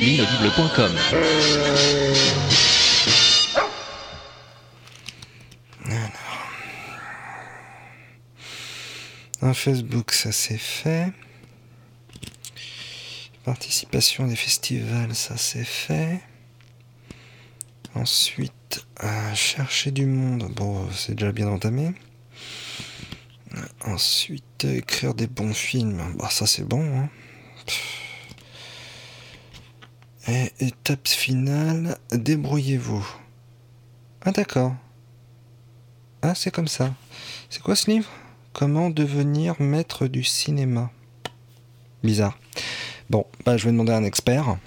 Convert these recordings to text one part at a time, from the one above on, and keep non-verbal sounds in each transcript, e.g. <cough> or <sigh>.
L'inaudible.com Un Facebook, ça c'est fait. Participation des festivals, ça c'est fait. Ensuite, euh, chercher du monde, bon, c'est déjà bien entamé. Ensuite, écrire des bons films, bah ça c'est bon. Hein. Et étape finale, débrouillez-vous. Ah d'accord. Ah c'est comme ça. C'est quoi ce livre? Comment devenir maître du cinéma? Bizarre. Bon, bah, je vais demander à un expert.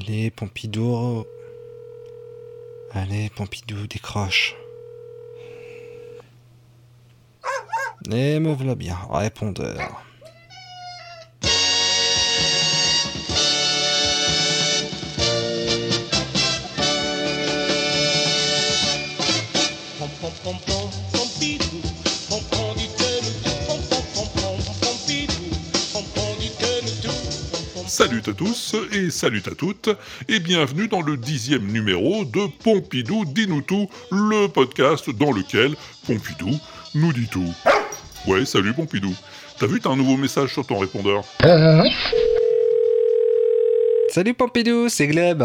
Allez, Pompidou. Allez, Pompidou, décroche. Et me voilà bien, répondeur. Salut à tous et salut à toutes et bienvenue dans le dixième numéro de Pompidou dit-nous tout, le podcast dans lequel Pompidou nous dit tout. Ouais, salut Pompidou. T'as vu, t'as un nouveau message sur ton répondeur? Salut Pompidou, c'est Gleb.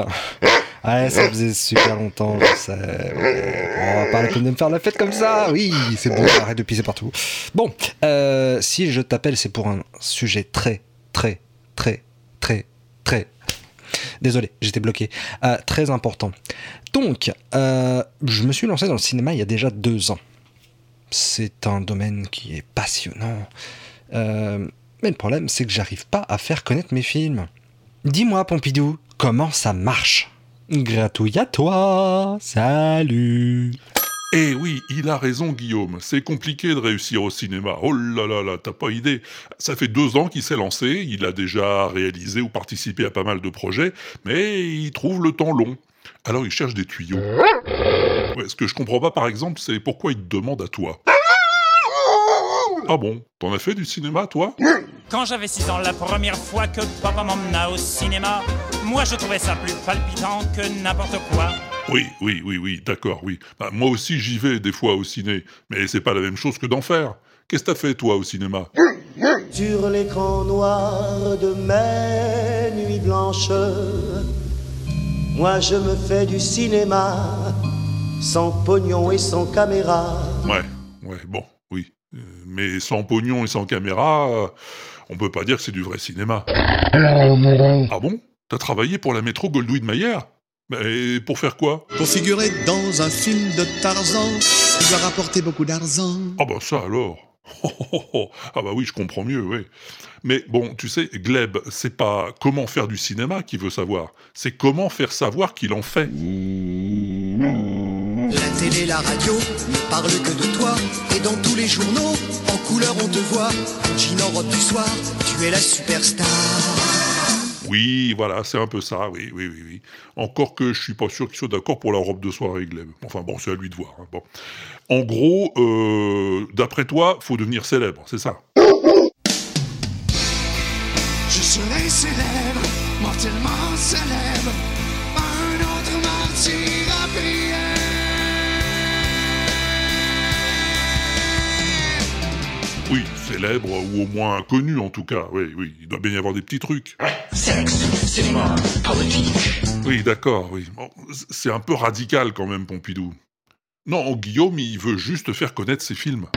Ouais, ça faisait super longtemps. On va parler comme de me faire la fête comme ça. Oui, c'est bon, arrête de pisser partout. Bon, euh, si je t'appelle, c'est pour un sujet très, très, très, très. Désolé, j'étais bloqué. Euh, très important. Donc, euh, je me suis lancé dans le cinéma il y a déjà deux ans. C'est un domaine qui est passionnant. Euh, mais le problème, c'est que j'arrive pas à faire connaître mes films. Dis-moi, Pompidou, comment ça marche? Gratouille à toi Salut Eh oui, il a raison Guillaume, c'est compliqué de réussir au cinéma. Oh là là là, t'as pas idée. Ça fait deux ans qu'il s'est lancé, il a déjà réalisé ou participé à pas mal de projets, mais il trouve le temps long. Alors il cherche des tuyaux. Ce que je comprends pas par exemple, c'est pourquoi il te demande à toi. Ah bon? T'en as fait du cinéma, toi? Quand j'avais 6 ans, la première fois que papa m'emmena au cinéma, moi je trouvais ça plus palpitant que n'importe quoi. Oui, oui, oui, oui, d'accord, oui. Bah, moi aussi j'y vais des fois au ciné, mais c'est pas la même chose que d'en faire. Qu'est-ce que t'as fait, toi, au cinéma? Sur l'écran noir de mes nuits blanches, moi je me fais du cinéma, sans pognon et sans caméra. Ouais, ouais, bon, oui. Euh, Mais sans pognon et sans caméra, euh, on peut pas dire que c'est du vrai cinéma. Ah bon? T'as travaillé pour la métro Goldwyn-Mayer? Mais pour faire quoi? Configuré dans un film de Tarzan, il doit rapporter beaucoup d'argent. Ah bah ça alors <laughs> Ah bah oui, je comprends mieux, oui. Mais bon, tu sais, Gleb, c'est pas comment faire du cinéma qu'il veut savoir, c'est comment faire savoir qu'il en fait. La télé, la radio ne parlent que de toi. Et dans tous les journaux, en couleur on te voit. En jean en robe du soir, tu es la superstar. Oui, voilà, c'est un peu ça, oui, oui, oui, oui. Encore que je suis pas sûr qu'il soit d'accord pour la robe de soirée, Gleb. Enfin bon, c'est à lui de voir. hein. En gros, euh, d'après toi, faut devenir célèbre, c'est ça? Je serai célèbre, mortellement célèbre. Un autre martyr. Célèbre ou au moins connu en tout cas. Oui, oui, il doit bien y avoir des petits trucs. Sexe, cinéma, politique. Oui, d'accord, oui. Bon, c'est un peu radical quand même, Pompidou. Non, Guillaume, il veut juste faire connaître ses films.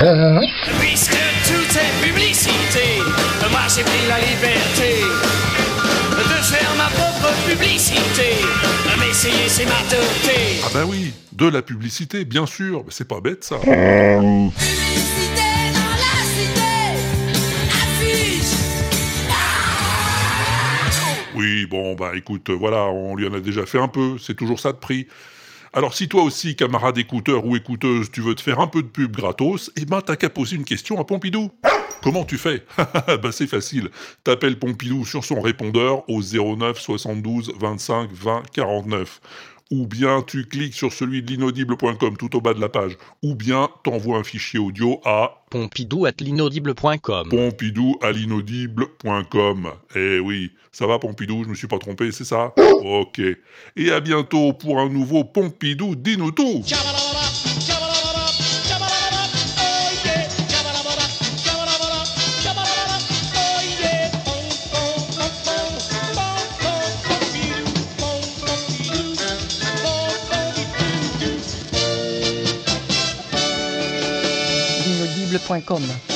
Puisque tout est publicité, moi j'ai pris la liberté de faire ma propre publicité. M'essayer, c'est ma dureté. Ah ben oui, de la publicité, bien sûr. Mais c'est pas bête, ça. Publicité Oui, bon, bah écoute, voilà, on lui en a déjà fait un peu. C'est toujours ça de prix. Alors si toi aussi, camarade écouteur ou écouteuse, tu veux te faire un peu de pub gratos, eh ben t'as qu'à poser une question à Pompidou. Comment tu fais? <laughs> Bah c'est facile. T'appelles Pompidou sur son répondeur au 09 72 25 20 49. Ou bien tu cliques sur celui de l'inaudible.com tout au bas de la page. Ou bien t'envoies un fichier audio à Pompidou at l'inaudible.com. pompidou à l'inaudible.com. Eh oui, ça va Pompidou, je me suis pas trompé, c'est ça? Ok. Et à bientôt pour un nouveau Pompidou dis-nous tout L'inaudible.com